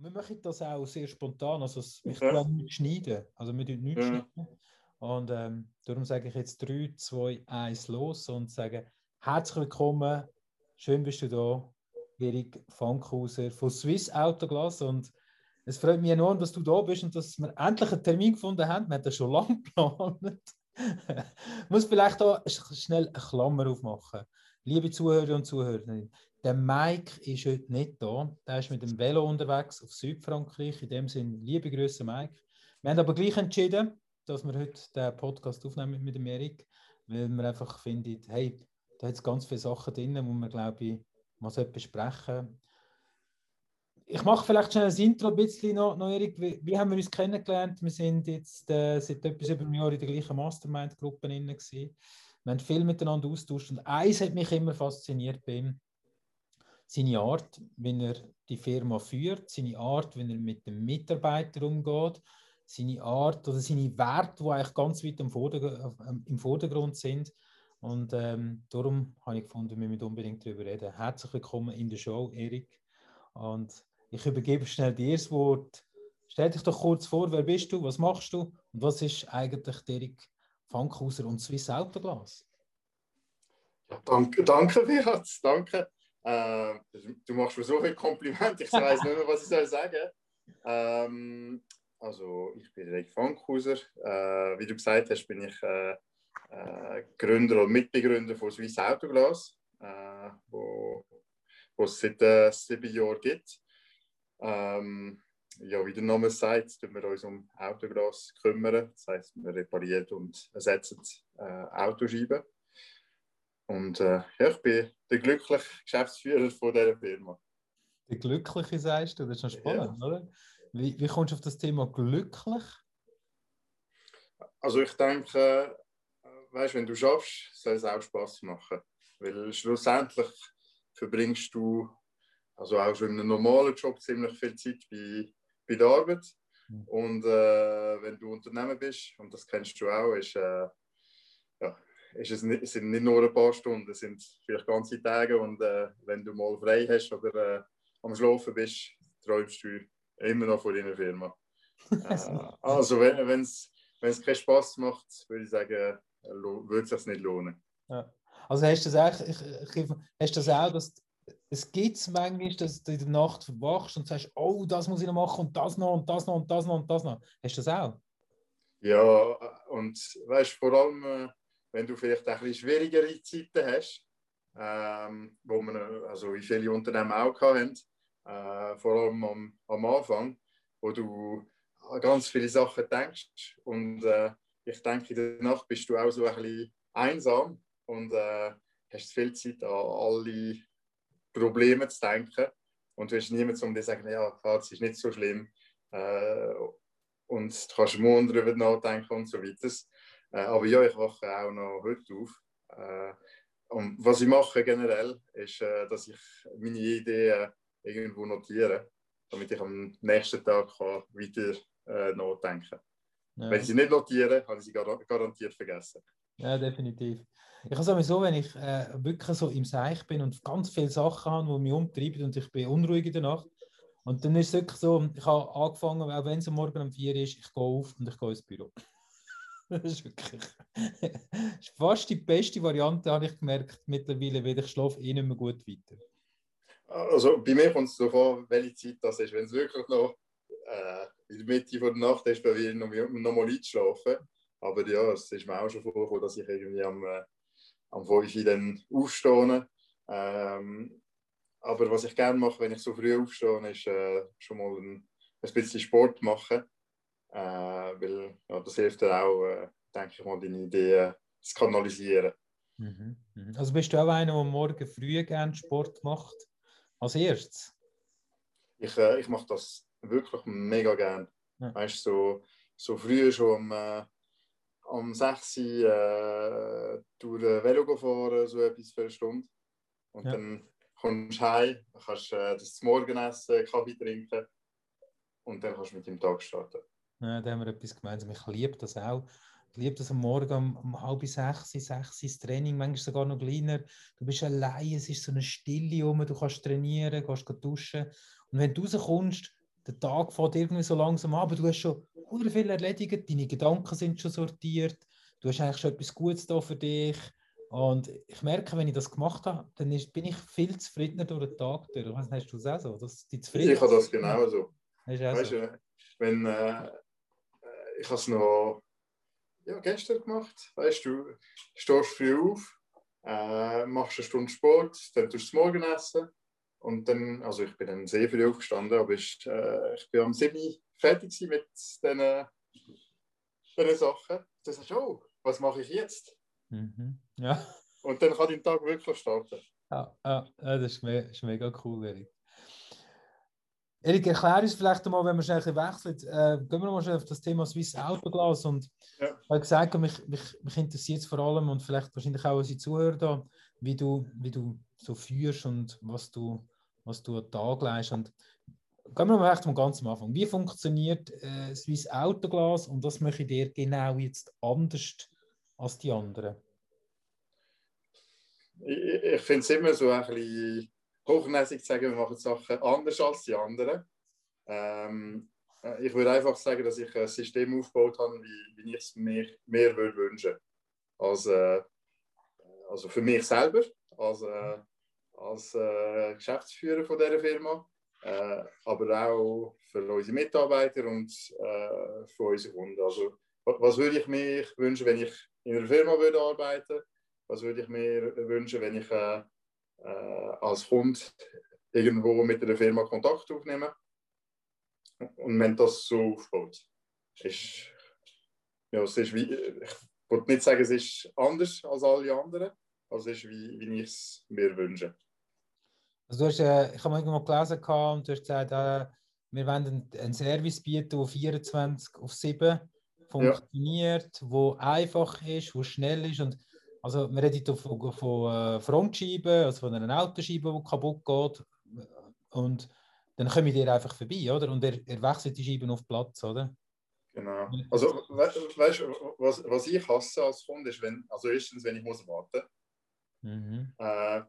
Wir machen das auch sehr spontan. Also, wir Ja. können nicht schneiden. Also, wir tun nichts Ja. schneiden. Und ähm, darum sage ich jetzt 3, 2, 1 los und sage herzlich willkommen. Schön bist du da, Erik Fankhauser von Swiss Autoglas. Und es freut mich enorm, dass du da bist und dass wir endlich einen Termin gefunden haben. Wir haben das schon lange geplant. ich muss vielleicht da sch- schnell eine Klammer aufmachen. Liebe Zuhörer und Zuhörerinnen, der Mike ist heute nicht da. Der ist mit dem Velo unterwegs auf Südfrankreich. In dem Sinne, liebe Grüße, Mike. Wir haben aber gleich entschieden, dass wir heute den Podcast aufnehmen mit dem Erik, weil wir einfach finden, hey, da hat es ganz viele Sachen drin, wo wir, glaube ich, mal besprechen. Ich mache vielleicht schnell ein Intro ein bisschen noch, noch Erik. Wie, wie haben wir uns kennengelernt? Wir sind jetzt äh, seit etwas über einem Jahr in der gleichen Mastermind-Gruppe drin. Wir haben viel miteinander austauscht und eins hat mich immer fasziniert bei ihm. Seine Art, wie er die Firma führt, seine Art, wie er mit den Mitarbeitern umgeht, seine Art oder seine Werte, die eigentlich ganz weit im, Vorderg ähm, im Vordergrund sind. Und ähm, darum habe ich gefunden, wir müssen unbedingt darüber reden. Herzlich willkommen in der Show, Erik. Und ich übergebe schnell dir das Wort. Stell dich doch kurz vor, wer bist du, was machst du und was ist eigentlich Erik Fankhauser und Swiss Autoglas? Ja, danke, danke, Beat, danke. Äh, du machst mir so viel Kompliment, ich weiß nicht mehr, was ich soll sagen. Ähm, also, ich bin Erik Fankhauser. Äh, wie du gesagt hast, bin ich äh, äh, Gründer und Mitbegründer von Swiss Autoglas, äh, wo, wo es seit äh, sieben Jahren gibt. Ähm, ja, wie der Name sagt, tun wir uns um Autoglas kümmern. Das heißt, wir reparieren und ersetzen äh, Autoscheiben. Und äh, ja, ich bin der glückliche Geschäftsführer von dieser Firma. Der Glückliche sagst du, das ist schon spannend, ja. oder? Wie, wie kommst du auf das Thema glücklich? Also ich denke, weißt, wenn du schaffst, soll es auch Spaß machen. Weil schlussendlich verbringst du also auch schon in einem normalen Job ziemlich viel Zeit bei, bei der Arbeit. Mhm. Und äh, wenn du Unternehmen bist, und das kennst du auch, ist, äh, ja, ist es, nicht, es sind nicht nur ein paar Stunden, es sind vielleicht ganze Tage. Und äh, wenn du mal frei hast oder äh, am Schlafen bist, träumst du immer noch von deiner Firma. Äh, also wenn es keinen Spaß macht, würde ich sagen, würde es sich nicht lohnen. Ja. Also hast du das auch, ich, ich, hast du das auch, dass es gibt manchmal, dass du in der Nacht verwachst und sagst, oh, das muss ich noch machen und das noch und das noch und das noch und das noch. Hast du das auch? Ja, und weißt vor allem, äh, wenn du vielleicht ein bisschen schwierigere Zeiten hast, ähm, wo man, also wie viele Unternehmen auch hatten, äh, vor allem am, am Anfang, wo du an ganz viele Sachen denkst und äh, ich denke, in der Nacht bist du auch so ein bisschen einsam und äh, hast viel Zeit an alle Probleme zu denken. Und du hast niemanden, um dir zu sagen, ja, es ist nicht so schlimm. Äh, und du kannst morgen darüber nachdenken und so weiter. Äh, aber ja, ich wache auch noch heute auf. Äh, und was ich mache generell, ist, äh, dass ich meine Ideen irgendwo notiere, damit ich am nächsten Tag kann weiter äh, nachdenken kann. Ja. Wenn ich sie nicht notiere, habe ich sie gar garantiert vergessen. Ja, definitiv. Ich habe sowieso, wenn ich äh, wirklich so im Seich bin und ganz viele Sachen habe, die mich umtreiben und ich bin unruhig in der Nacht. Und dann ist es wirklich so, ich habe angefangen, auch wenn es morgen um vier ist, ich gehe auf und ich gehe ins Büro. das ist wirklich das ist fast die beste Variante, habe ich gemerkt mittlerweile, weil ich schlafe eh nicht mehr gut weiter. Also bei mir kommt es darauf an, welche Zeit das ist. Wenn es wirklich noch äh, in der Mitte der Nacht ist, bei mir noch, noch mal einzuschlafen. Aber ja, es ist mir auch schon vorgekommen, dass ich irgendwie am, äh, am 5 Uhr dann aufstehe. Ähm, aber was ich gerne mache, wenn ich so früh aufstehe, ist äh, schon mal ein, ein bisschen Sport machen. Äh, weil ja, das hilft dir auch, äh, denke ich mal, deine Ideen zu kanalisieren. Mhm. Also bist du auch einer, der morgen früh gerne Sport macht? Als erstes? Ich, äh, ich mache das wirklich mega gern. Ja. Weißt so, so früh schon am, am 6 Uhr äh, durch Velo fahren, so etwas für eine Stunde. Und ja. dann kommst du heim, kannst äh, das Morgen essen, Kaffee trinken und dann kannst du mit dem Tag starten. Ja, da haben wir etwas gemeinsam. Ich liebe das auch. Ich liebe das am Morgen um, um halb sechs, sechs das Training, manchmal sogar noch kleiner. Du bist allein, es ist so eine Stille rum, du kannst trainieren, kannst duschen. Und wenn du rauskommst, der Tag fährt irgendwie so langsam an, aber du hast schon viel erledigt, deine Gedanken sind schon sortiert, du hast eigentlich schon etwas Gutes da für dich. Und ich merke, wenn ich das gemacht habe, dann ist, bin ich viel zufriedener durch den Tag durch. Was hast du das auch so? Dass die ich habe das genau so. Weißt du, wenn äh, ich habe es noch ja, gestern gemacht, weißt du, stehst früh auf, äh, machst eine Stunde Sport, dann tust du das Morgenessen und dann, also ich bin dann sehr früh aufgestanden, aber ich, äh, ich bin am 7 fertig mit diesen, diesen Sachen. Dann sagst du, oh, was mache ich jetzt? Mhm. Ja. Und dann kann dein Tag wirklich starten. Ja, ja das ist, me ist mega cool, Erik. Erik, erklär uns vielleicht einmal, wenn wir schnell wechseln, äh, gehen wir mal schnell auf das Thema Swiss Autoglas. Und ja. ich habe gesagt, mich, mich, mich interessiert es vor allem und vielleicht wahrscheinlich auch unsere Zuhörer da, wie du, wie du so führst und was du, was du Tag leist. Und gehen wir mal echt mal ganz am Anfang. Wie funktioniert äh, Swiss Autoglas und was möchte ich dir genau jetzt anders als die anderen? Ich, ich finde es immer so ein bisschen hochnäsig zu sagen, wir machen Sachen anders als die anderen. Ähm, äh, ich würde einfach sagen, dass ich ein System aufgebaut habe, wie, wie ich es mir mehr würde wünschen. Als, äh, also für mich selber, als, äh, als äh, Geschäftsführer von dieser Firma, äh, aber auch für unsere Mitarbeiter und äh, für unsere Kunden. Also, was würde ich mir wünschen, wenn ich in einer Firma würde arbeiten? Was würde ich mir wünschen, wenn ich äh, als Kunde irgendwo mit einer Firma Kontakt aufnehmen. Und wenn das so aufbaut, ist, ja, es ist wie, wollte nicht sagen, es ist anders als alle anderen, aber es ist wie, wie ich es mir wünsche. Also du hast, äh, ich habe irgendwo gelesen und du hast gesagt, äh, wir wollen einen Service bieten, der 24 auf 7 funktioniert, ja. wo einfach ist, wo schnell ist und also wir reden hier von, von äh, Frontscheiben, also von einer Autoscheibe, die kaputt geht. Und dann kommen die einfach vorbei, oder? Und er, er wechselt die Scheiben auf Platz, oder? Genau. Also, weißt du, was, was ich hasse als Kunde ist, wenn, also erstens, wenn ich muss warten mhm. äh,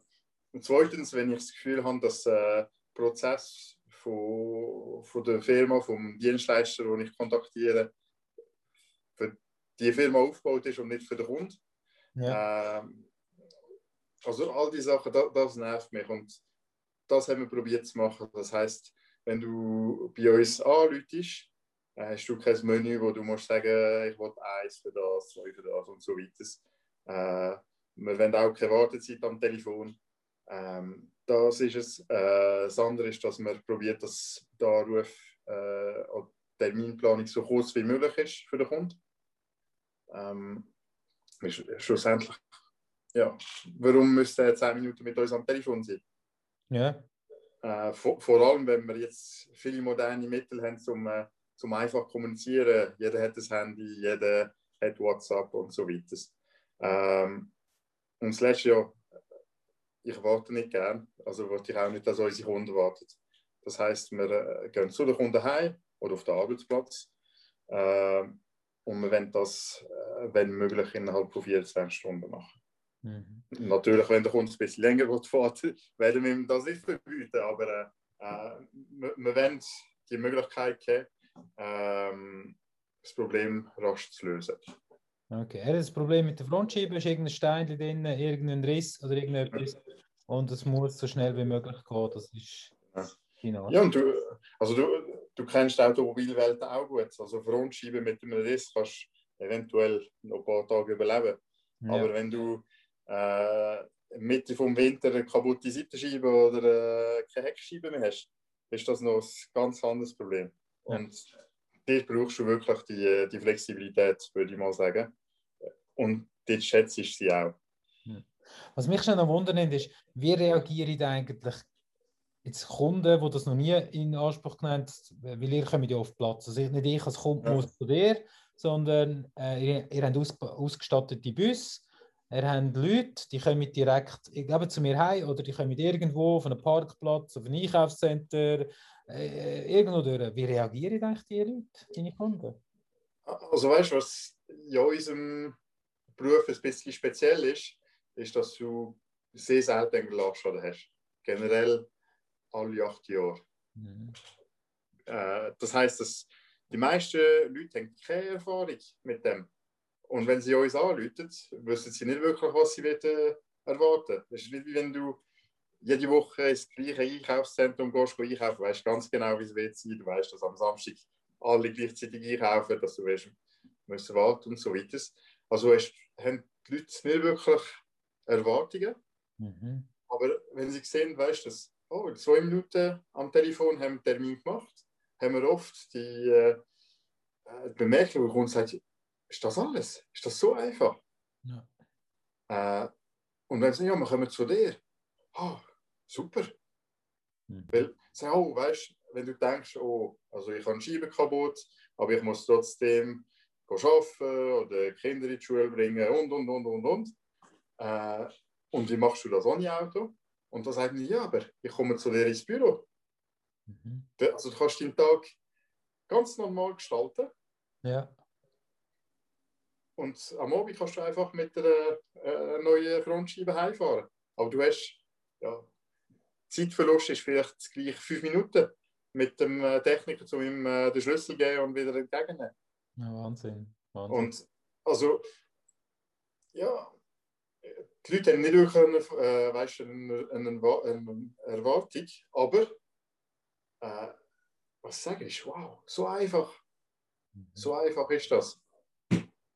und zweitens, wenn ich das Gefühl habe, dass der äh, Prozess von, von der Firma, vom Dienstleister, den ich kontaktiere, für die Firma aufgebaut ist und nicht für den Kunden. Ja. Ähm, also all die Sachen, das, das nervt mich und das haben wir probiert zu machen. Das heißt, wenn du bei uns anläutest, hast du kein Menü, wo du musst sagen, ich will eins für das, zwei für das und so weiter. Äh, wir wollen auch keine Wartezeit am Telefon. Ähm, das ist es. Äh, das andere ist, dass man probiert, dass der Anruf äh, Terminplanung so kurz wie möglich ist für den Kunden. Ähm, schlussendlich, ja, warum müsste er 10 Minuten mit uns am Telefon sein? Ja. Äh, vor, vor, allem, wenn wir jetzt viele moderne Mittel haben, um äh, zum einfach kommunizieren. Jeder hat das Handy, jeder hat WhatsApp und so weiter. Ähm, und das letzte Jahr, ich warte nicht gern, also wollte ich auch nicht, dass unsere Kunden warten. Das heißt, wir äh, gehen zu den Kunden heim oder auf den Arbeitsplatz. Äh, und wir wollen das, äh, wenn möglich, innerhalb von 24 Stunden machen. Mhm. Natürlich, wenn der Kunde ein bisschen länger fährt, werden wir ihm das nicht verbieten, aber äh, wir, wir wollen die Möglichkeit geben, ähm, das Problem rasch zu lösen. Okay, er hat das Problem mit der Frontscheibe, ist irgendein Stein drin, irgendein Riss oder irgendetwas und es muss so schnell wie möglich gehen. Das ist ja. Genau. Ja, und du, also du, du kennst die Automobilwelt auch gut. Also Frontscheibe mit einem Riss kannst du eventuell noch ein paar Tage überleben. Ja. Aber wenn du äh, Mitte vom Winter eine kaputte Seitenscheibe oder äh, keine Heckscheibe mehr hast, ist das noch ein ganz anderes Problem. Und dort brauchst du wirklich die, die Flexibilität, würde ich mal sagen. Und dort schätze ich sie auch. Was mich schon noch wundern ist, wie reagiere ich eigentlich jetzt Kunden, die das noch nie in Anspruch genommen haben, weil ihr kommt ja auf Platz. Also nicht ich als Kunde ja. muss zu dir, sondern äh, ihr, ihr habt aus, ausgestattete Busse, ihr habt Leute, die kommen direkt eben zu mir heim oder die kommen irgendwo auf einen Parkplatz, auf ein Einkaufscenter, äh, irgendwo durch. Wie reagieren eigentlich die Leute, deine Kunden? Also weißt du, was in unserem Beruf ein bisschen speziell ist, ist, dass du sehr selten einen Glasschaden hast. Generell alle acht Jahre. Mhm. äh, das heißt, dass die meisten Leute haben keine Erfahrung mit dem. Und wenn sie uns anrufen, wissen sie nicht wirklich, was sie wollen, erwarten. Das ist nicht wie wenn du jede Woche ins gleiche Einkaufszentrum gehst, einkaufen, weißt ganz genau, wie es wird sein. Du weißt, dass am Samstag alle gleichzeitig einkaufen, dass du weißt, müssen warten und so weiter. Also hast, haben die Leute nicht wirklich Erwartungen. Mhm. Aber wenn sie sehen, weißt du, dass oh, in zwei Minuten am Telefon haben wir einen Termin gemacht, haben wir oft die äh, äh Bemerkung bekommen und sagt, ist das alles? Ist das so einfach? Ja. Äh, und wenn sie ja, wir kommen zu dir. Oh, super. Mhm. Weil, so, oh, weißt, wenn du denkst, oh, also ich habe Scheiben kaputt, aber ich muss trotzdem arbeiten oder Kinder in die Schule bringen und, und, und, und, und. Äh, und wie machst du das ohne Auto? Und dann sagt mir, ja, aber ich komme zu dir ins Büro. Mhm. Also du kannst deinen Tag ganz normal gestalten. Ja. Und am Abend kannst du einfach mit einer äh, neuen Frontscheibe heimfahren. Aber du hast, ja, Zeitverlust ist vielleicht gleich fünf Minuten mit dem äh, Techniker, um ihm äh, den Schlüssel geben und wieder entgegennehmen. Ja, Wahnsinn. Wahnsinn. Und also, ja, die Leute haben nicht wirklich eine, äh, weißt, eine, eine, Erwartung, aber äh, was sage ich, wow, so einfach. Mhm. So einfach ist das.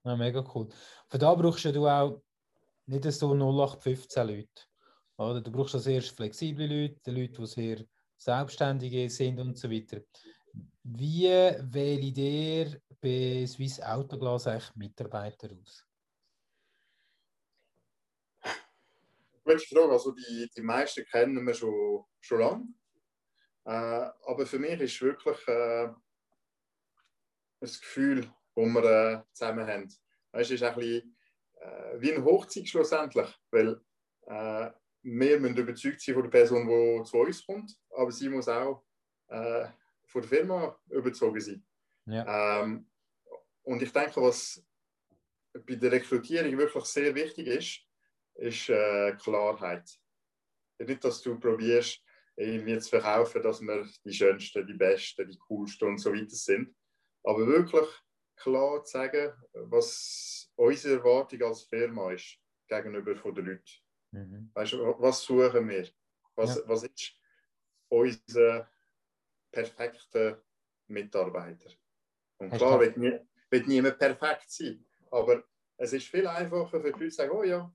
Ja, mega cool. Für da brauchst du auch nicht so 0815 Leute. Oder? Du brauchst also erst flexible Leute, Leute, die sehr Selbstständige sind und so weiter. Wie wähle ihr bei Swiss Autoglas Mitarbeiter aus? Gute Frage. Also die, die meisten kennen wir schon, schon lange. Äh, aber für mich ist wirklich äh, ein Gefühl, das wir äh, zusammen haben. Es ist ein bisschen äh, wie ein Hochzeit schlussendlich, weil äh, wir müssen überzeugt sein von der Person, die zu uns kommt, aber sie muss auch äh, von der Firma überzogen sein. Ja. Ähm, und ich denke, was bei der Rekrutierung wirklich sehr wichtig ist, ist äh, Klarheit. Nicht, dass du probierst, irgendwie zu verkaufen, dass wir die Schönsten, die Besten, die Coolsten und so weiter sind, aber wirklich klar zu sagen, was unsere Erwartung als Firma ist gegenüber von den Leuten. Mhm. Weißt du, was suchen wir? Was, ja. was ist unser perfekter Mitarbeiter? Und klar, wird, nie, wird niemand perfekt sein, aber es ist viel einfacher für die Leute zu sagen, oh ja,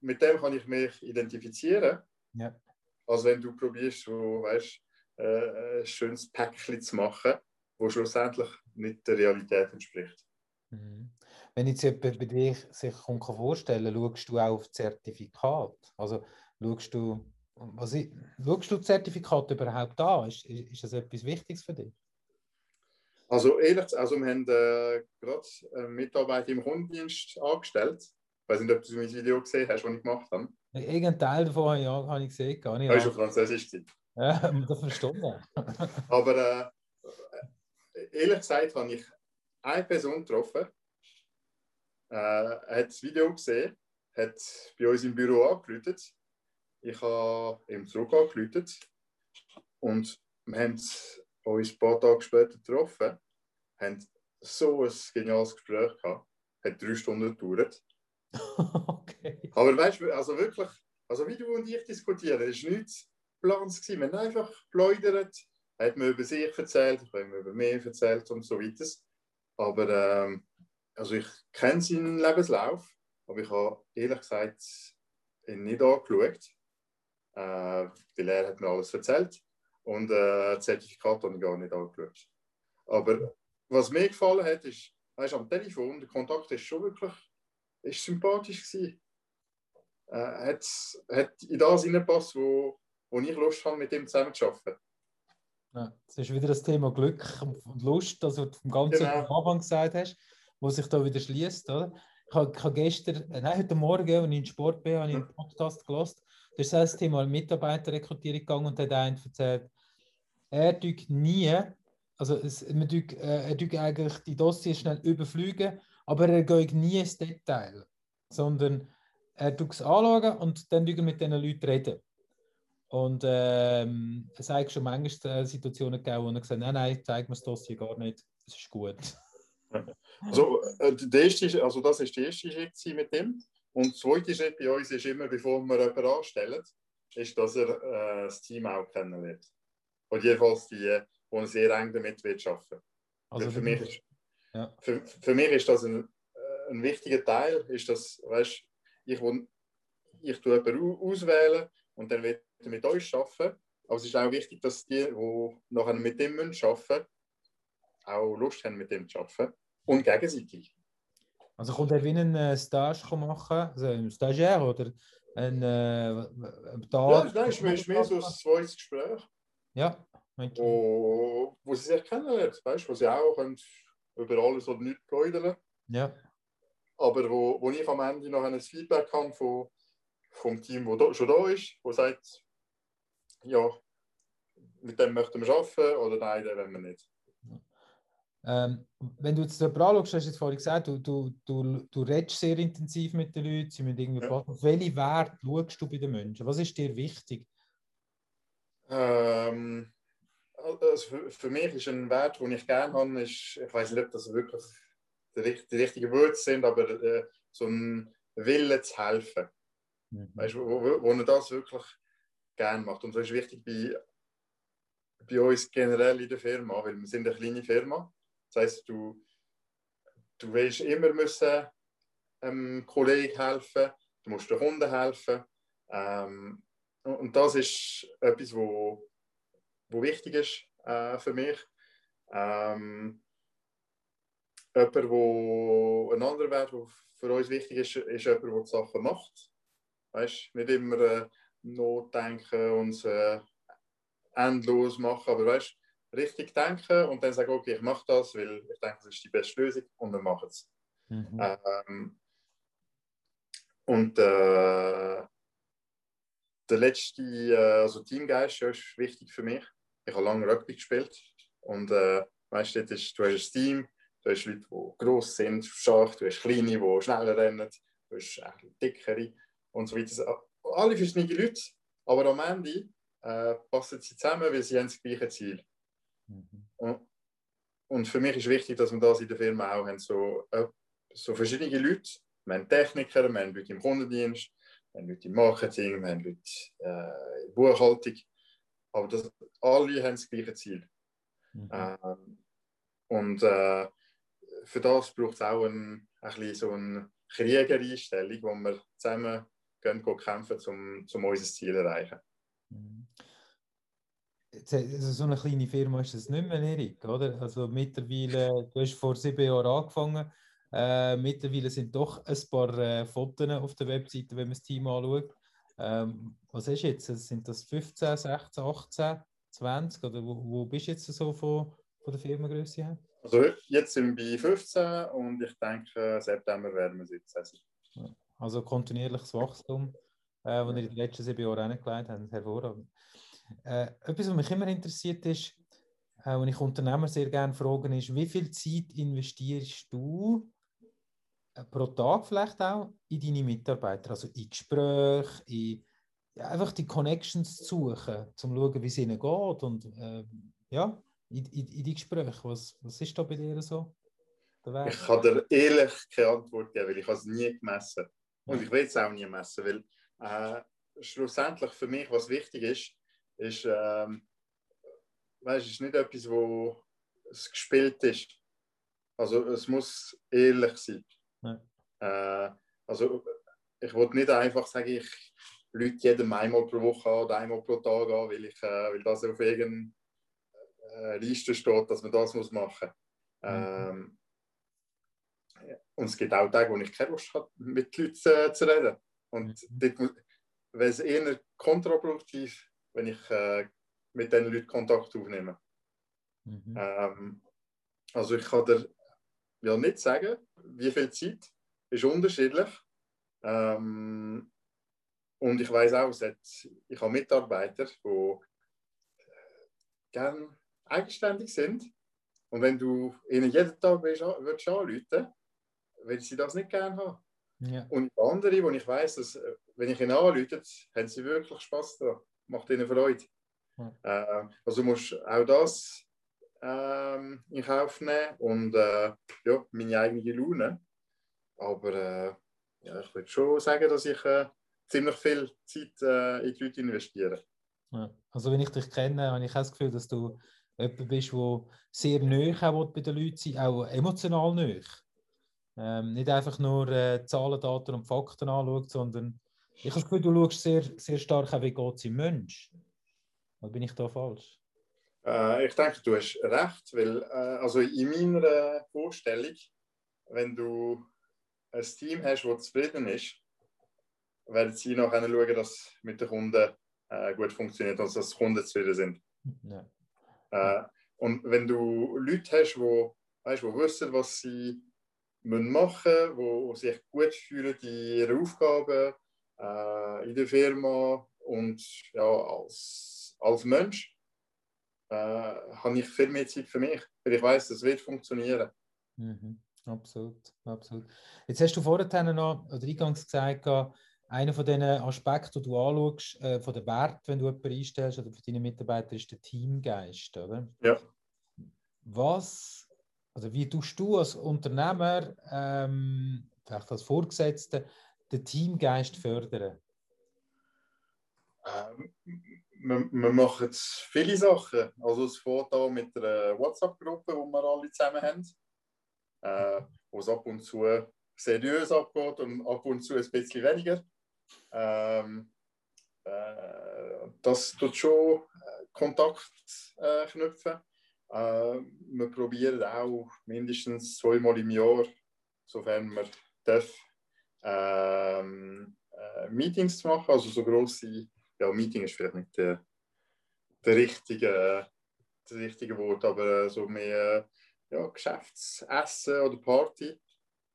mit dem kann ich mich identifizieren. Ja. Als wenn du probierst, so, weißt, äh, ein schönes Päckchen zu machen, wo schlussendlich nicht der Realität entspricht. Mhm. Wenn jetzt jemand bei dir sich vorstellen kann, schaust du auch auf Zertifikat? Also schaust du, was ich, schaust du Zertifikat überhaupt an? Ist, ist das etwas Wichtiges für dich? Also ehrlich, also wir haben äh, gerade Mitarbeiter im Kundendienst angestellt. Ich weiß nicht, ob du mein Video gesehen hast, was ich gemacht habe. Irgendein Teil davon ja, habe ich gesehen. Gar nicht. Das war Französisch. Ja, das verstanden. Aber äh, ehrlich gesagt habe ich eine Person getroffen, äh, hat das Video gesehen, hat bei uns im Büro angerufen. Ich habe ihm zurück angerufen und wir haben uns ein paar Tage später getroffen, haben so ein geniales Gespräch gehabt. Hat drei Stunden gedauert. okay. Aber weißt du, also wirklich, also wie du und ich diskutieren, das war nichts Plans. Wir haben einfach geplaudert, hat mir über sich erzählt, ich habe mir über mich erzählt und so weiter. Aber ähm, also ich kenne seinen Lebenslauf, aber ich habe ehrlich gesagt ihn nicht angeschaut, äh, weil er hat mir alles erzählt und äh, das Zertifikat habe ich gar nicht angeschaut. Aber was mir gefallen hat, ist, weißt, am Telefon, der Kontakt ist schon wirklich ist sympathisch gewesen. Äh, hat, hat in das hineingepasst, wo, wo ich Lust habe, mit ihm zusammen zu arbeiten. Ja, das ist wieder das Thema Glück und Lust, das du vom ganzen genau. Anfang gesagt hast, wo sich da wieder schließt. Oder? Ich habe, ich habe gestern, äh, nein, heute Morgen, als ich in Sport bin, habe ich einen Podcast gelesen. Da ist das Thema Mitarbeiterrekrutierung gegangen und hat einen erzählt, er tut nie, also es, man tut, äh, er tut eigentlich die Dossiers schnell überfliegen, aber er geht nie ins Detail, sondern er tut es anschauen und dann mit diesen Leuten reden. Und ähm, es hat schon manchmal Situationen gegeben, wo er gesagt hat, nein, nein, zeig mir das Dossier gar nicht, das ist gut. Also, äh, der erste, also das ist der erste Schritt mit dem. Und der zweite Schritt bei uns ist immer, bevor wir jemanden anstellen, ist, dass er äh, das Team auch kennenlernt. Und jedenfalls die, die sehr eng damit wird arbeiten. Also für, mich ist, ja. für, für mich ist das ein, äh, ein wichtiger Teil, ist, dass, weißt, ich, ich tue jemanden auswählen und dann wird er mit euch arbeiten. Aber es ist auch wichtig, dass die, die nachher mit dem arbeiten müssen, auch Lust haben, mit dem zu arbeiten. Und gegenseitig. Also kommt er wie einen äh, Stage machen, also ein Stagiaire oder ein äh, Tag? Ja, nein, ist mehr, ist mehr so ein zweites Gespräch. Ja. Wo, wo sie sich kennenlernen, weißt du, wo sie auch können über alles oder nichts pläudern Ja. Aber wo, wo ich am Ende noch ein Feedback habe von, vom Team, das schon da ist, wo sagt, ja, mit dem möchten wir arbeiten oder nein, den wollen wir nicht. Ähm, wenn du jetzt jemanden anschaust, hast du jetzt vorhin gesagt, du, du, du, du redest sehr intensiv mit den Leuten, sie müssen irgendwie ja. Auf welche Werte schaust du bei den Menschen? Was ist dir wichtig? Ähm, also für, für, mich ist ein Wert, den ich gerne habe, ist, ich weiß nicht, ob das wirklich die, die richtigen Worte sind, aber äh, so ein Wille zu helfen. Mhm. Weißt, wo, wo, wo man das wirklich gerne macht. Und das ist wichtig bei, bei uns generell in der Firma, weil wir sind eine kleine Firma das heißt, du, du willst immer müssen einem Kollegen helfen, du musst den Kunden helfen. Ähm, und das ist etwas, wo, wo wichtig ist äh, für mich. Ähm, jemand, wo ein anderer Wert, der für uns wichtig ist, ist jemand, der die Sachen macht. Weißt, nicht immer äh, Notdenken und äh, endlos machen, aber weißt, richtig denken und dann sagen, okay, ich mache das, weil ich denke, das ist die beste Lösung und wir machen es. Mhm. Ähm, und äh, der letzte, äh, also Teamgeist ja, ist wichtig für mich. Ich habe lange Rugby gespielt und äh, weißt du, ist, du hast ein Team, du hast Leute, die gross sind, stark, du hast kleine, die schneller rennen, du hast dickere und so weiter. Alle verschiedene Leute, aber am Ende äh, passen sie zusammen, weil sie haben das gleiche Ziel. Mhm. Und für mich ist wichtig, dass wir das in der Firma auch haben. So, äh, so verschiedene Leute. Wir haben Techniker, wir haben Leute im Kundendienst, wir haben Leute im Marketing, wir haben Leute äh, in Buchhaltung. Aber das, alle haben das gleiche Ziel. Mhm. Ähm, und äh, für das braucht es auch ein, ein so eine Kriegereinstellung, wo wir zusammen gehen, gehen kämpfen, um, um unser Ziel zu erreichen. Mhm also so eine kleine Firma ist das nicht mehr, Erik, oder? Also mittlerweile, du hast vor sieben Jahren angefangen, äh, mittlerweile sind doch ein paar äh, Fotos auf der Webseite, wenn man das Team anschaut. Ähm, was ist jetzt? Sind das 15, 16, 18, 20? Oder wo, wo bist du jetzt so von, von der Firmengröße her? Also jetzt sind wir bei 15 und ich denke, September werden wir 17 sein. Also kontinuierliches Wachstum, äh, das wir in den letzten sieben Jahren angelegt haben, hervorragend. Äh, etwas, was mich immer interessiert ist, äh, und ich Unternehmer sehr gerne frage, ist, wie viel Zeit investierst du äh, pro Tag vielleicht auch in deine Mitarbeiter? Also in Gespräche, in ja, einfach die Connections zu suchen, um zu schauen, wie es ihnen geht und äh, ja, in, in, in die Gespräche. Was, was ist da bei dir so? Ich kann dir ehrlich keine Antwort geben, weil ich es nie gemessen Und ich will es auch nie messen, weil äh, schlussendlich für mich, was wichtig ist, ist, ähm, weißt, ist nicht etwas, wo es gespielt ist. Also es muss ehrlich sein. Ja. Äh, also ich wollte nicht einfach sagen, ich Leute jedem einmal pro Woche oder einmal pro Tag an, weil, ich, äh, weil das auf irgendeiner äh, Liste steht, dass man das muss machen muss. Mhm. Ähm, und es gibt auch Tage, wo ich keine Lust habe, mit Leuten äh, zu reden. Und mhm. wäre es eher kontraproduktiv, wenn ich äh, mit den Leuten Kontakt aufnehme. Mhm. Ähm, also ich kann dir ja nicht sagen, wie viel Zeit ist unterschiedlich. Ähm, und ich weiß auch, ich habe Mitarbeiter, die gerne eigenständig sind. Und wenn du ihnen jeden Tag willst, würdest anrufen, will sie das nicht gerne haben. Ja. Und andere, wo ich weiß, dass wenn ich ihnen anrufe, haben sie wirklich Spaß daran. Macht ihnen Freude. Ja. Äh, also musst auch das ähm, in Kauf nehmen und äh, ja, meine eigene Laune. Aber äh, ja, ich würde schon sagen, dass ich äh, ziemlich viel Zeit äh, in die Leute investiere. Ja. Also wenn ich dich kenne, habe ich auch das Gefühl, dass du jemand bist, der sehr nöch auch bei den Leuten sein auch emotional nöch. Ähm, nicht einfach nur äh, Zahlen, Daten und Fakten anschaut, sondern ich habe das Gefühl, du schaust sehr, sehr stark auch, wie geht es im Mensch. Oder bin ich da falsch? Äh, ich denke, du hast recht, weil äh, also in meiner Vorstellung, wenn du ein Team hast, das zufrieden ist, werden sie nachher schauen, dass es mit den Kunden äh, gut funktioniert und dass die Kunden zufrieden sind. Ja. Äh, und wenn du Leute hast, die, weißt, die wissen, was sie müssen machen müssen, die sich gut fühlen in ihrer Aufgabe in der Firma und ja, als, als Mensch, äh, habe ich viel mehr Zeit für mich, weil ich weiß, es wird funktionieren. Mhm. Absolut, absolut. Jetzt hast du vorhin noch, oder eingangs gesagt, einer von den Aspekten, die du anschaust, äh, von den Werten, wenn du jemanden einstellst oder für deine Mitarbeiter, ist der Teamgeist, oder? Ja. Was, also wie tust du als Unternehmer, ähm, vielleicht als Vorgesetzter, den Teamgeist fördern? Ähm, wir, wir machen viele Sachen. Also es fängt an mit einer WhatsApp-Gruppe, die wir alle zusammen haben, äh, wo es ab und zu seriös abgeht und ab und zu ein bisschen weniger. Ähm, äh, das tut schon äh, Kontakt äh, knüpfen. Äh, wir probieren auch mindestens zweimal im Jahr, sofern wir dürfen, ähm, äh, Meetings zu machen, also so grosse, ja, Meeting ist vielleicht nicht der, der richtige, das richtige Wort, aber so mehr ja, Geschäftsessen oder Party,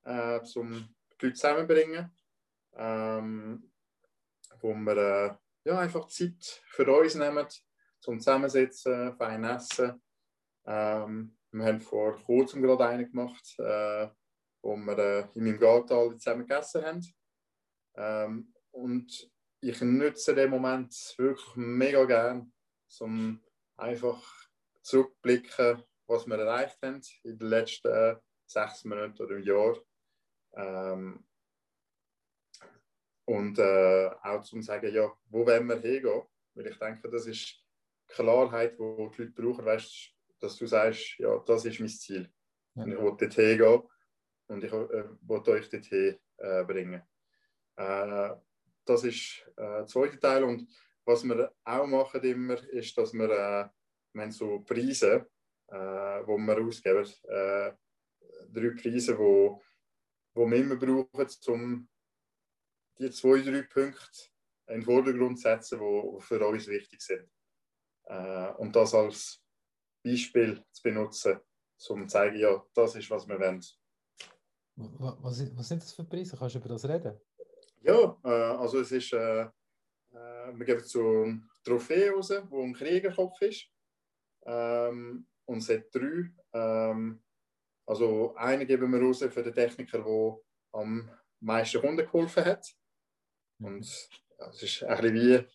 äh, um die Leute zusammenbringen, ähm, wo wir äh, ja, einfach Zeit für uns nehmen, zum Zusammensitzen, fein essen. Ähm, wir haben vor kurzem gerade einen gemacht, äh, wo wir äh, in meinem Garten alle zusammen gegessen haben. Ähm, und ich nutze den Moment wirklich mega gern, um einfach zurückblicken, was wir erreicht haben in den letzten sechs Monaten oder im Jahr. Ähm, und äh, auch zum sagen, ja, wo wollen wir hingehen? Weil ich denke, das ist Klarheit, die die Leute brauchen, weißt, dass du sagst, ja, das ist mein Ziel. Ja. Und ich will dort hingehen und ich äh, will euch dorthin äh, bringen. Äh, das ist äh, der zweite Teil. Und was wir auch machen immer, ist, dass wir, äh, wir so Preise, äh, wo wir ausgeben, äh, drei Preise, wo, wo wir immer brauchen, um die zwei, drei Punkte in den Vordergrund zu setzen, die für uns wichtig sind. Äh, und das als Beispiel zu benutzen, um zu zeigen, ja, das ist, was wir wollen. Was, was sind das für Preise? Kannst du über das reden? Ja, äh, also es ist, äh, äh, wir geben so eine Trophäe raus, wo ein Kriegerkopf ist. Ähm, und es hat drei. Ähm, also einen geben wir raus für den Techniker, der am meisten Kunden geholfen hat. Und ja, es ist ein bisschen wie,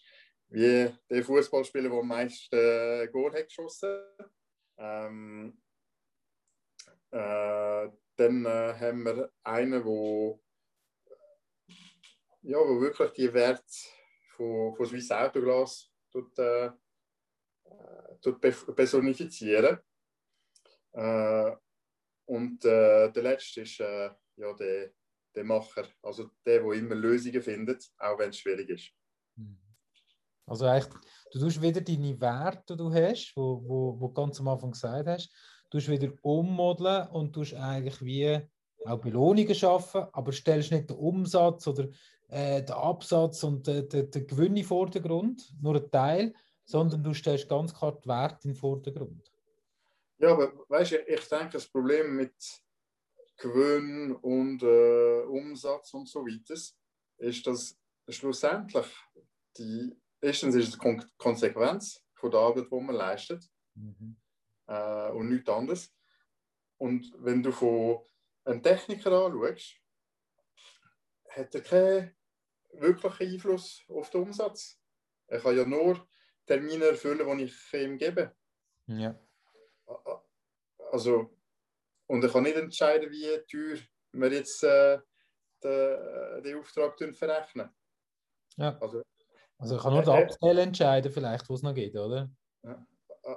wie der Fußballspieler, der am meisten äh, Goal hat geschossen ähm, äh, Dann äh, haben wir einen, wo, ja, wo wirklich die Werte von, von Swiss Autoglas tut, äh, tut personifizieren. Äh, und äh, der letzte ist äh, ja, der, der Macher, also der, der immer Lösungen findet, auch wenn es schwierig ist. Mhm. Also eigentlich, du tust wieder deine Werte, die du hast, wo, wo, wo du ganz am Anfang gesagt hast, du wieder ummodeln und tust eigentlich wie auch Belohnungen schaffen, aber stellst nicht den Umsatz oder äh, den Absatz und äh, den, den Gewinn in den Vordergrund, nur ein Teil, sondern du stellst ganz klar die Werte in den Vordergrund. Ja, aber weißt du, ich denke, das Problem mit Gewinn und äh, Umsatz und so weiter ist, dass schlussendlich die, erstens ist es Kon Konsequenz von der Arbeit, die man leistet mhm. Äh, und nichts anderes. Und wenn du von einem Techniker anschaust, hat er keinen wirklichen Einfluss auf den Umsatz. er kann ja nur Termine erfüllen, die ich ihm gebe. Ja. Also, und er kann nicht entscheiden, wie teuer wir jetzt äh, den, den Auftrag verrechnen. Ja. Also, also er kann nur äh, den Abteil entscheiden, vielleicht, wo es noch geht, oder?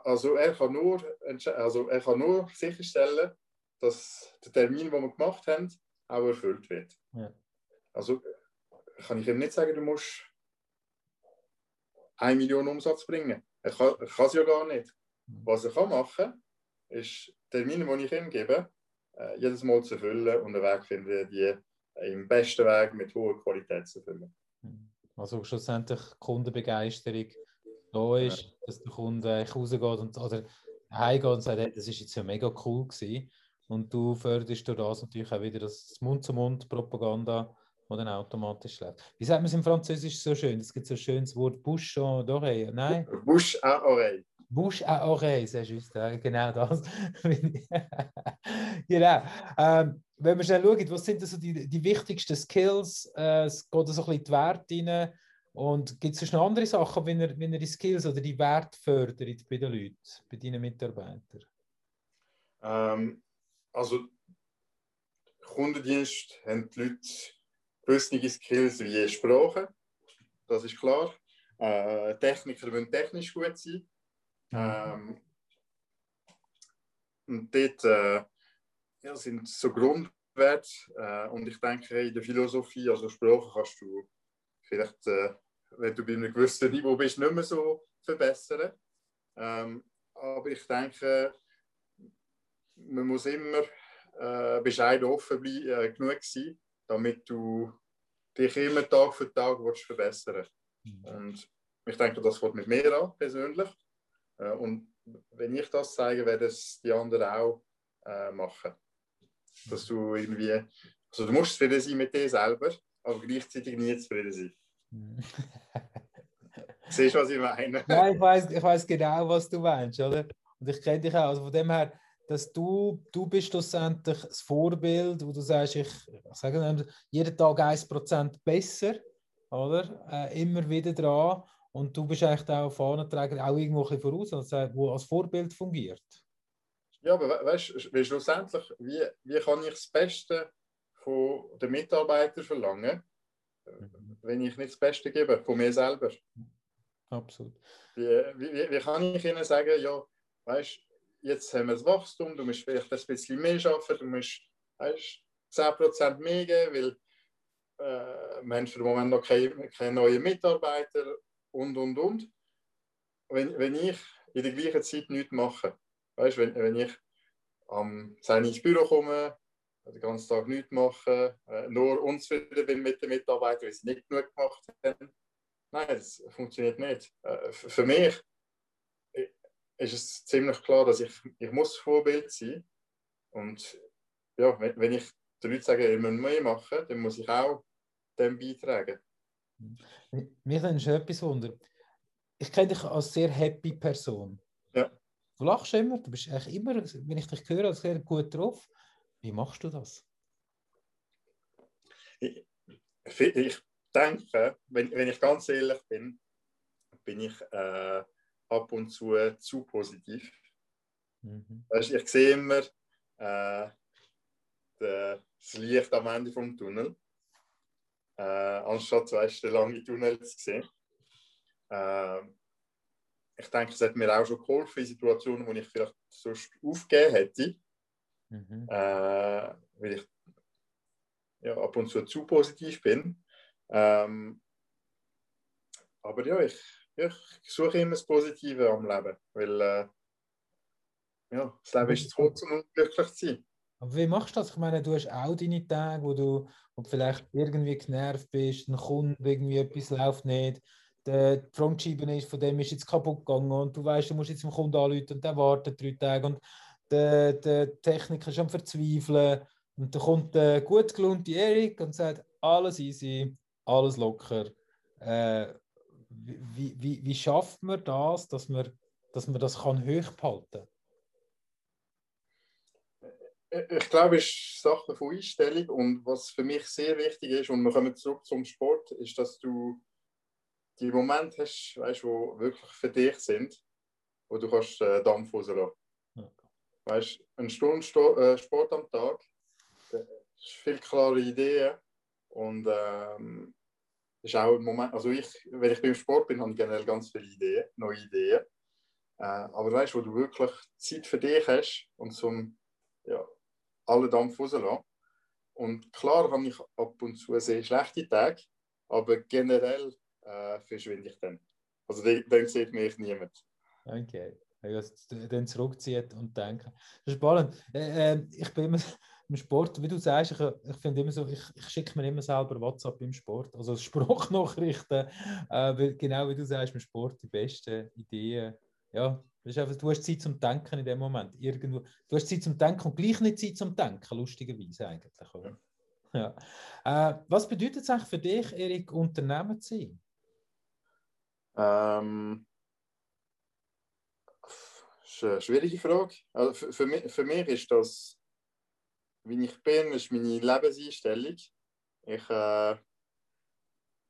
Also er kann nur, also er kann nur sicherstellen, dass der Termin, den wir gemacht haben, auch erfüllt wird. Ja. Also kann ich ihm nicht sagen, du musst 1 Million Umsatz bringen. Er kann, es ja gar nicht. Mhm. Was er kann machen ist Termine, die ich ihm gebe, äh, jedes Mal zu erfüllen und einen Weg finden, die im besten Weg mit hoher Qualität zu erfüllen. Mhm. Also schlussendlich Kundenbegeisterung da ist, ja. dass der Kunde rausgeht und, oder heimgeht und sagt, hey, das ist jetzt ja mega cool gewesen. Und du förderst durch das natürlich auch wieder das Mund-zu-Mund-Propaganda, die dann automatisch läuft. Wie sagt man es im Französisch so schön? Es gibt so ein schönes Wort Bouche à oreille, nein? Bouche à oreille. Bouche à oreille, sehr just, genau das. genau. Ähm, wenn wir schnell schauen, was sind so die, die wichtigsten Skills? Äh, es geht so ein bisschen die Werte rein. Und gibt es noch andere Sachen, wenn ihr, wenn ihr die Skills oder die Werte fördert bei den Leuten, bei deinen Mitarbeitern? Ähm, also, Kundendienst haben die Leute gewisse Skills wie Sprache, das ist klar. Äh, Techniker müssen technisch gut sein. Ähm, und dort äh, ja, sind so Grundwerte. Äh, und ich denke, in der Philosophie, also Sprache, kannst du vielleicht, äh, wenn du bei einem gewissen Niveau bist, nicht mehr so verbessern. Ähm, aber ich denke, man muss immer äh, bescheiden offen bleiben, äh, genug sein, damit du dich immer Tag für Tag willst verbessern mhm. Und ich denke, das wird mit mir an, persönlich. Äh, und wenn ich das zeige, werden es die anderen auch äh, machen. Dass du irgendwie, also du musst zufrieden sein mit dir selber, aber gleichzeitig nie zufrieden sein. Siehst du, was ich meine? Ja, ich weiß, ich weiß genau, was du meinst, oder? Und ich kenne dich auch. Also von dem her, dass du, du bist schlussendlich das Vorbild, wo du sagst, ich, ich sage jeden Tag 1% besser, oder? Äh, immer wieder dran. Und du bist eigentlich auch Fahnenträger, auch irgendwo ein voraus, also, wo als Vorbild fungiert. Ja, aber weißt du, schlussendlich, wie, wie kann ich das Beste von den Mitarbeitern verlangen, mhm. Wenn ich nicht das Beste gebe, von mir selber? Absolut. Wie, wie, wie kann ich ihnen sagen, ja, weißt jetzt haben wir das Wachstum, du musst vielleicht ein bisschen mehr arbeiten, du musst weißt, 10% mehr geben, weil äh, wir haben für den Moment noch keine, keine neuen Mitarbeiter und, und, und. Wenn, wenn ich in der gleichen Zeit nichts mache, weißt, wenn, wenn ich am 10 ins Büro komme, den ganzen Tag nichts mache, äh, nur unzufrieden bin mit den Mitarbeitern, weil sie nicht genug gemacht haben, nein, das funktioniert nicht. Äh, für mich ist es ziemlich klar, dass ich, ich muss Vorbild sein und ja, wenn, ich den Leuten sage, ich muss mehr machen, dann muss ich auch dem beitragen. Mich nimmt schon etwas Wunder. Ich kenne dich als sehr happy Person. Ja. Du lachst immer, du bist eigentlich immer, wenn ich dich höre, sehr gut drauf. Wie machst du das? Ich, ich denke, wenn, wenn ich ganz ehrlich bin, bin ich äh, ab und zu zu positiv. Mhm. Weißt, ich sehe immer äh, das Licht am Ende vom Tunnel, äh, anstatt weißt, den langen Tunnel zu sehen. Äh, ich denke, es hat mir auch schon geholfen in Situationen, wo ich vielleicht sonst aufgegeben hätte, mhm. äh, weil ich ja, ab und zu zu positiv bin. Ähm, aber ja, ich, ich suche immer das Positive am Leben, weil äh, ja, das Leben ist zu kurz, um glücklich zu sein. Aber wie machst du das? Ich meine, du hast auch deine Tage, wo du wo vielleicht irgendwie genervt bist, ein Kunde irgendwie etwas läuft nicht, der Frontscheibe ist von dem ist jetzt kaputt gegangen und du weißt, du musst jetzt dem Kunden anrufen und der wartet drei Tage und der, der Techniker ist am Verzweifeln und dann kommt der gut gelaunte Erik und sagt, alles easy, alles locker. Äh, wie, wie, wie schafft man das, dass man, dass man das kann hochhalten kann? Ich glaube, es ist Sache von Einstellung und was für mich sehr wichtig ist, und wir kommen zurück zum Sport, ist, dass du die Momente hast, weißt, wo wirklich für dich sind, wo du kannst äh, Dampf rauslassen. Weißt, eine Stunde Sto äh, Sport am Tag, ist viel klare Ideen und ähm, ist auch ein Moment, also ich, wenn ich beim Sport bin, habe ich generell ganz viele Ideen, neue Ideen. Äh, aber weißt du, wo du wirklich Zeit für dich hast und zum ja, alle Dampf rauslassen. Und klar habe ich ab und zu sehr schlechte Tage, aber generell äh, verschwinde ich dann. Also dann sieht mich niemand. Okay. Dann zurückzieht und denken. Das ist spannend. Äh, äh, ich bin immer im Sport, wie du sagst, ich, ich finde immer so, ich, ich schicke mir immer selber WhatsApp im Sport, also Spruchnachrichten, äh, genau wie du sagst, im Sport die besten Ideen. Ja, das ist einfach, du hast Zeit zum Denken in dem Moment. Irgendwo, du hast Zeit zum Denken und gleich nicht Zeit zum Denken, lustigerweise eigentlich. Oder? Ja. Äh, was bedeutet es eigentlich für dich, Erik, Unternehmer zu sein? Ähm, ist eine schwierige Frage. Also für, für, mich, für mich ist das, wie ich bin, ist meine Lebenseinstellung. Ich, äh,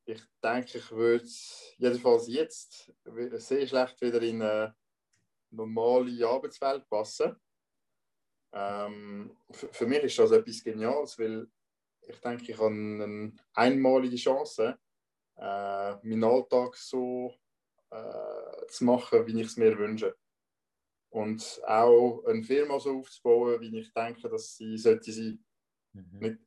ich denke, ich würde jedenfalls jetzt sehr schlecht wieder in eine normale Arbeitswelt passen. Ähm, für, für mich ist das etwas Geniales, weil ich denke, ich habe eine einmalige Chance, äh, meinen Alltag so äh, zu machen, wie ich es mir wünsche. Und auch eine Firma so aufzubauen, wie ich denke, dass sie sollte sein. Mhm. Nicht,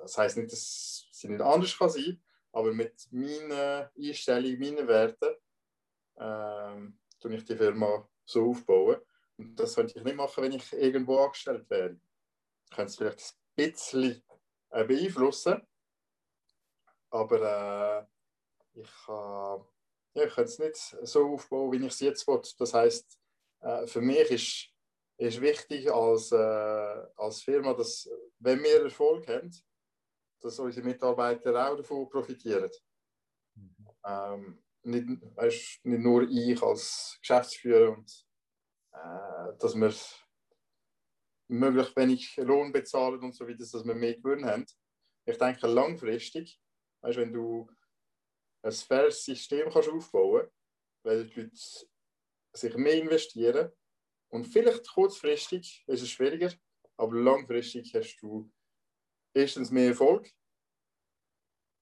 das heisst nicht, dass sie nicht anders kann sein, aber mit meinen Einstellungen, meinen Werten, äh, tue ich die Firma so aufbauen. Und das könnte ich nicht machen, wenn ich irgendwo angestellt wäre. Ich könnte es vielleicht ein bisschen äh, beeinflussen, aber äh, ich, äh, ja, ich kann es nicht so aufbauen, wie ich es jetzt will. Das heißt, äh, für mich ist, ist wichtig als, äh, als Firma, dass wenn wir Erfolg haben, dass unsere Mitarbeiter auch davon profitieren. Mhm. Ähm, nicht, weißt, nicht nur ich als Geschäftsführer und äh, dass wir möglichst wenig Lohn bezahlen und so weiter, dass wir mehr Gewinn haben. Ich denke langfristig, weißt, wenn du ein faires System kannst aufbauen weil die Leute sich mehr investieren. Und vielleicht kurzfristig ist es schwieriger, aber langfristig hast du erstens mehr Erfolg.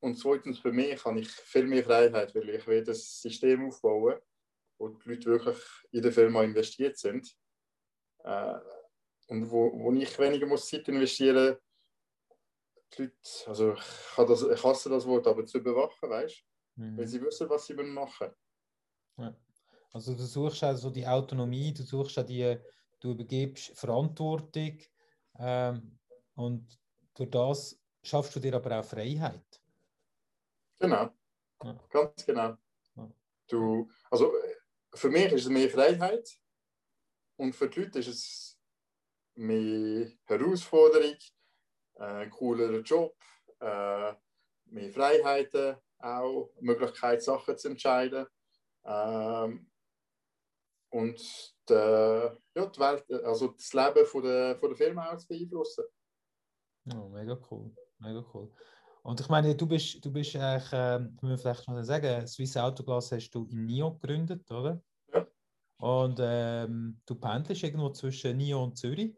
Und zweitens für mich habe ich viel mehr Freiheit, weil ich will das System aufbauen, wo die Leute wirklich in der Firma investiert sind. Äh, und wo, wo ich weniger muss Zeit investieren muss, die Leute, also ich, das, ich hasse das Wort, aber zu überwachen, weißt mhm. weil sie wissen, was sie machen. Ja. Also du suchst also die Autonomie, du suchst auch die, du übergibst Verantwortung ähm, und durch das schaffst du dir aber auch Freiheit. Genau, ja. ganz genau. Ja. Du, also für mich ist es mehr Freiheit und für die Leute ist es mehr Herausforderung, äh, coolerer Job, äh, mehr Freiheiten, auch Möglichkeit, Sachen zu entscheiden. Ähm, und die, ja, die Welt, also das Leben von der, von der Firma auch zu beeinflussen. Oh, mega cool, mega cool. Und ich meine, du bist, du bist eigentlich, äh, müssen wir vielleicht noch sagen, Swiss Autoglas hast du in Nio gegründet, oder? Ja. Und ähm, du pendelst irgendwo zwischen Nio und Zürich.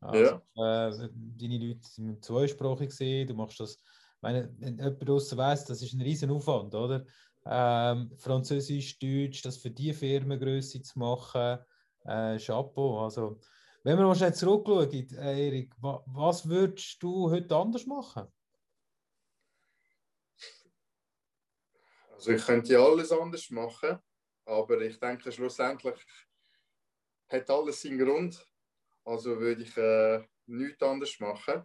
Also, ja. Äh, deine Leute sind zweisprachig du machst das meine, wenn jemand draußen weiss, das ist ein riesen Aufwand, oder? Ähm, Französisch, Deutsch, das für die Firmengröße zu machen, äh, Chapeau. Also, wenn wir schnell zurückschauen, äh, Erik, wa was würdest du heute anders machen? Also ich könnte alles anders machen, aber ich denke schlussendlich hat alles seinen Grund. Also würde ich äh, nichts anders machen,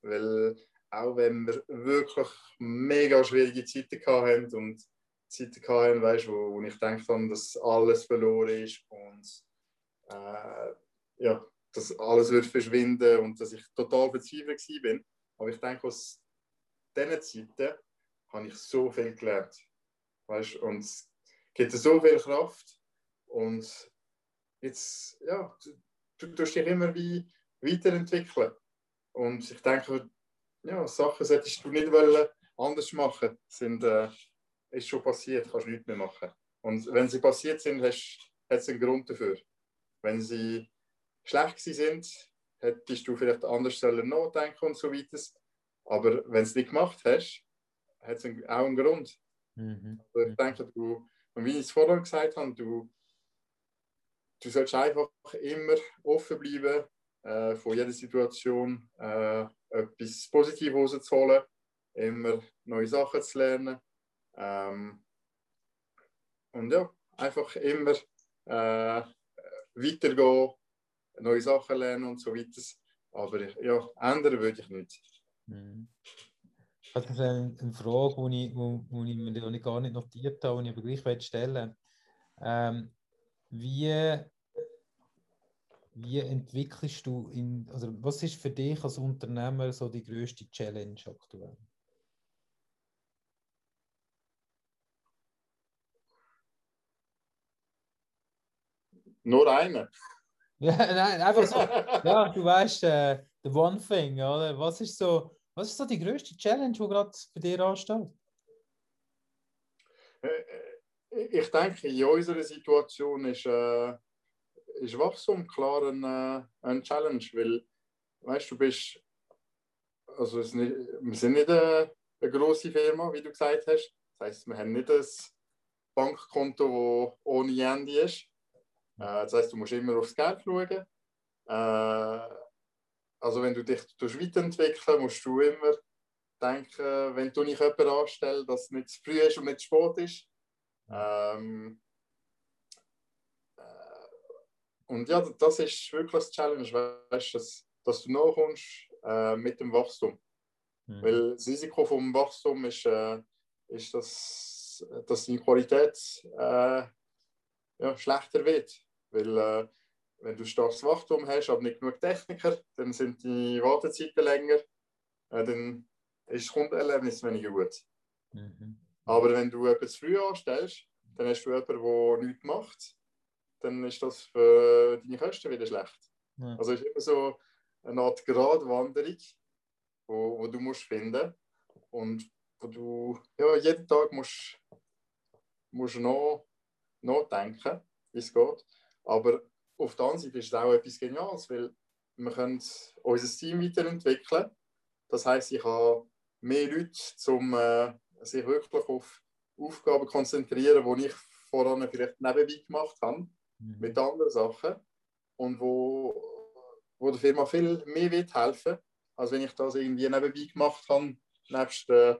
weil auch wenn wir wirklich mega schwierige Zeiten hatten und Zeiten hatten, weißt, wo, wo ich denke, dass alles verloren ist und äh, ja, dass alles wird verschwinden und dass ich total verzweifelt bin. Aber ich denke, aus diesen Zeiten habe ich so viel gelernt. Weißt, und es gibt so viel Kraft und jetzt, ja, du, du tust dich immer wie weiterentwickeln. Und ich denke, ja, Sachen solltest du nicht anders machen. Sind, äh, ist schon passiert, kannst du nichts mehr machen. Und wenn sie passiert sind, hast hat es einen Grund dafür. Wenn sie schlecht sind, hättest du vielleicht anders nachdenken und so weiter. Aber wenn du es nicht gemacht hast, hat es auch einen Grund. Mhm. Also ich denke, du, und wie ich es vorher gesagt habe, du, du solltest einfach immer offen bleiben, äh, von jeder Situation äh, etwas Positives rauszuholen, immer neue Sachen zu lernen. Ähm, und ja, einfach immer äh, weitergehen, neue Sachen lernen und so weiter. Aber ja, ändern würde ich nicht. Mhm. Habe eine Frage, die ich, wo, wo ich mir gar nicht notiert habe, die ich aber gleich stellen ähm, wie, wie entwickelst du, in, also was ist für dich als Unternehmer so die größte Challenge aktuell? Nur eine. Ja, nein, einfach so. ja, du weißt, äh, the one thing, oder? Was ist so, was ist so die größte Challenge, die gerade bei dir ansteht? Äh, äh, ich denke, in unserer Situation ist, äh, ist Wachstum klar ein, äh, ein Challenge, weil, weißt du, bist, also nicht, wir sind nicht eine, eine große Firma, wie du gesagt hast. Das heißt, wir haben nicht ein Bankkonto, das ohne Ende ist. Äh, das heißt, du musst immer aufs Geld schauen. Äh, also wenn du dich weiterentwickeln musst du immer denken, wenn du nicht jemanden anstellst, dass es nicht zu früh ist und nicht zu spät ist. Ähm, äh, und ja, das ist wirklich das Challenge, weißt, dass, dass du nachkommst äh, mit dem Wachstum. Mhm. Weil das Risiko vom Wachstum ist, äh, ist dass, dass die Qualität äh, ja, schlechter wird. Weil äh, wenn du starkes Wachstum hast, aber nicht genug Techniker, dann sind die Wartezeiten länger, äh, dann ist das Kundenerlebnis weniger gut. Mhm. Aber wenn du etwas früh anstellst, dann hast du jemanden, der nichts macht, dann ist das für deine Kosten wieder schlecht. Ja. Also es ist immer so eine Art Gradwanderung, wo, wo du musst finden und wo du ja, jeden Tag musst, musst noch nachdenken, wie es geht. Aber auf der anderen Seite ist es auch etwas Geniales, weil wir können unser Team weiterentwickeln. Das heißt, ich habe mehr Leute, um äh, sich wirklich auf Aufgaben zu konzentrieren, die ich voran vielleicht nebenbei gemacht habe, mhm. mit anderen Sachen. Und wo, wo der Firma viel mehr wird helfen als wenn ich das irgendwie nebenbei gemacht habe, nebst äh,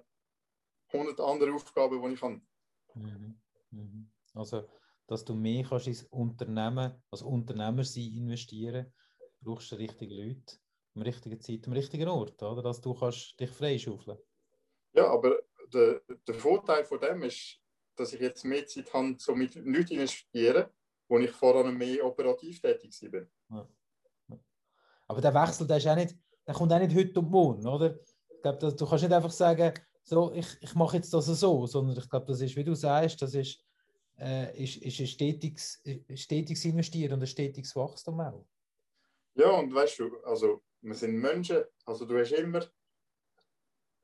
100 anderen Aufgaben, die ich habe. Mhm. Mhm. Also dass du mehr kannst ins Unternehmen, als Unternehmer sein, investieren, brauchst du die richtigen Leute, am richtigen Zeit, am richtigen Ort, oder? Dass du kannst dich freischaufeln. Ja, aber der, der Vorteil von dem ist, dass ich jetzt mehr Zeit habe, so mit Leuten investieren, wo ich vorher mehr operativ tätig bin. Ja. Aber der Wechsel, der, ist auch nicht, der kommt auch nicht heute und morgen, oder? Ich glaube, du kannst nicht einfach sagen, so, ich, ich mache jetzt das so, sondern ich glaube, das ist, wie du sagst, das ist äh, ist, ist ein stetiges, stetiges Investieren und ein stetiges Wachstum auch. Ja, und weißt du, also wir sind Menschen, also du hast immer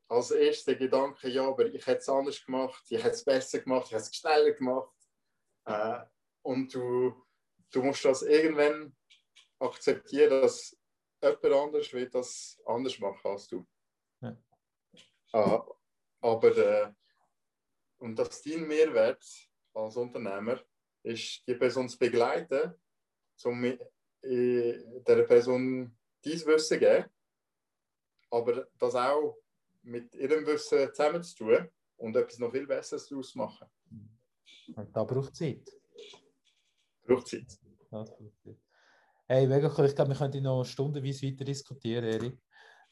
als erster Gedanke, ja, aber ich hätte es anders gemacht, ich hätte es besser gemacht, ich hätte es schneller gemacht. Äh, und du, du musst das irgendwann akzeptieren, dass jemand anders will das anders machen als du. Ja. Äh, aber äh, und dass dein Mehrwert als Unternehmer, ist die Person zu begleiten, um der Person dieses Wissen zu geben, aber das auch mit ihrem Wissen zusammen zu tun und etwas noch viel Besseres daraus zu machen. Und da braucht Zeit. Braucht Zeit. Das braucht Zeit. Hey, mega cool. Ich glaube, wir könnten noch stundenweise weiter diskutieren, Erik.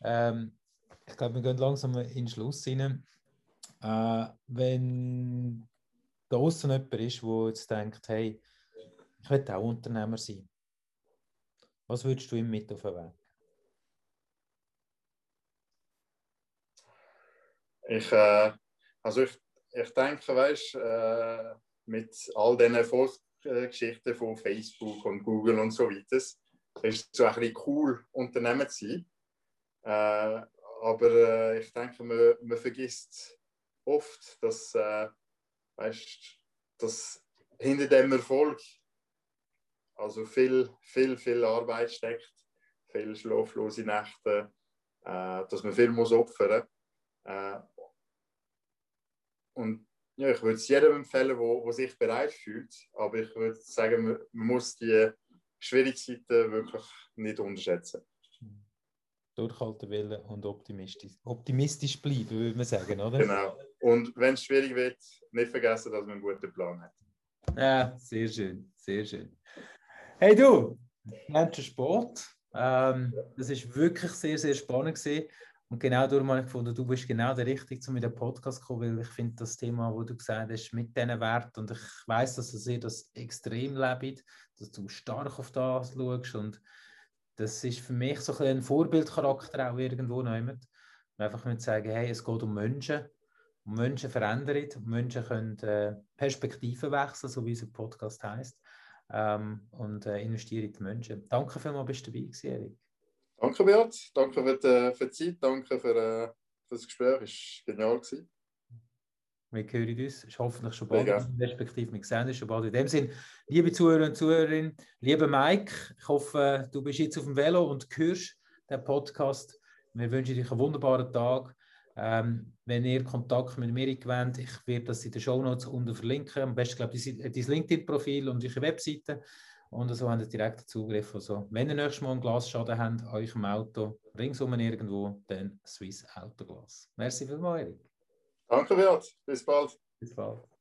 Ähm, ich glaube, wir gehen langsam in den Schluss rein. Äh, wenn da außen jemand ist, der jetzt denkt, hey, ich will auch Unternehmer sein. Was würdest du ihm mit auf den Weg? Ich, äh, also ich, ich denke, weißt, äh, mit all den Erfolgsgeschichten von Facebook und Google und so weiter, ist es so ein bisschen cool, Unternehmer zu sein. Äh, aber äh, ich denke, man, man vergisst oft, dass äh, weißt dass hinter dem Erfolg also viel, viel, viel Arbeit steckt, viel schlaflose Nächte, äh, dass man viel muss opfern äh, Und ja, ich würde es jedem empfehlen, der sich bereit fühlt, aber ich würde sagen, man, man muss die Schwierigkeiten wirklich nicht unterschätzen. Durchhalten wollen und optimistisch, optimistisch bleiben, würde man sagen, oder? Genau. Und wenn es schwierig wird, nicht vergessen, dass man einen guten Plan hat. Ja, sehr schön, sehr schön. Hey du, nennst Sport. Ähm, das ist wirklich sehr, sehr spannend gewesen. Und genau darum habe ich gefunden, du bist genau der Richtige, um in den Podcast zu kommen, weil ich finde das Thema, wo du gesagt hast, mit diesen Wert und ich weiß, dass ihr das extrem lebt, dass du stark auf das schaust und das ist für mich so ein, Vorbildcharakter auch irgendwo nehmen. Einfach mit sagen, hey, es geht um Menschen Menschen verändern und Menschen können äh, Perspektiven wechseln, so wie unser Podcast heißt ähm, und äh, investieren in die Menschen. Danke vielmals, bist du dabei gewesen, Erik. Danke, Bert. Danke für die, für die Zeit. Danke für, äh, für das Gespräch. Es war genial. Gewesen. Wir hören uns. Ist hoffentlich schon bald, respektive wir sehen uns schon bald. In dem Sinn, liebe Zuhörer und Zuhörerinnen, lieber Mike, ich hoffe, du bist jetzt auf dem Velo und hörst den Podcast. Wir wünschen dir einen wunderbaren Tag. Ähm, wenn ihr Kontakt mit mir wollt, ich werde das in den Show Notes unten verlinken. Am besten, glaube ich, dein LinkedIn-Profil und eure Webseite. Und so habt ihr direkten Zugriff. Also, wenn ihr nächstes Mal einen Glasschaden habt, euch im Auto, ringsum irgendwo, dann Swiss Autoglas. Merci vielmals, Erik. Danke, Wirt. Bis bald. Bis bald.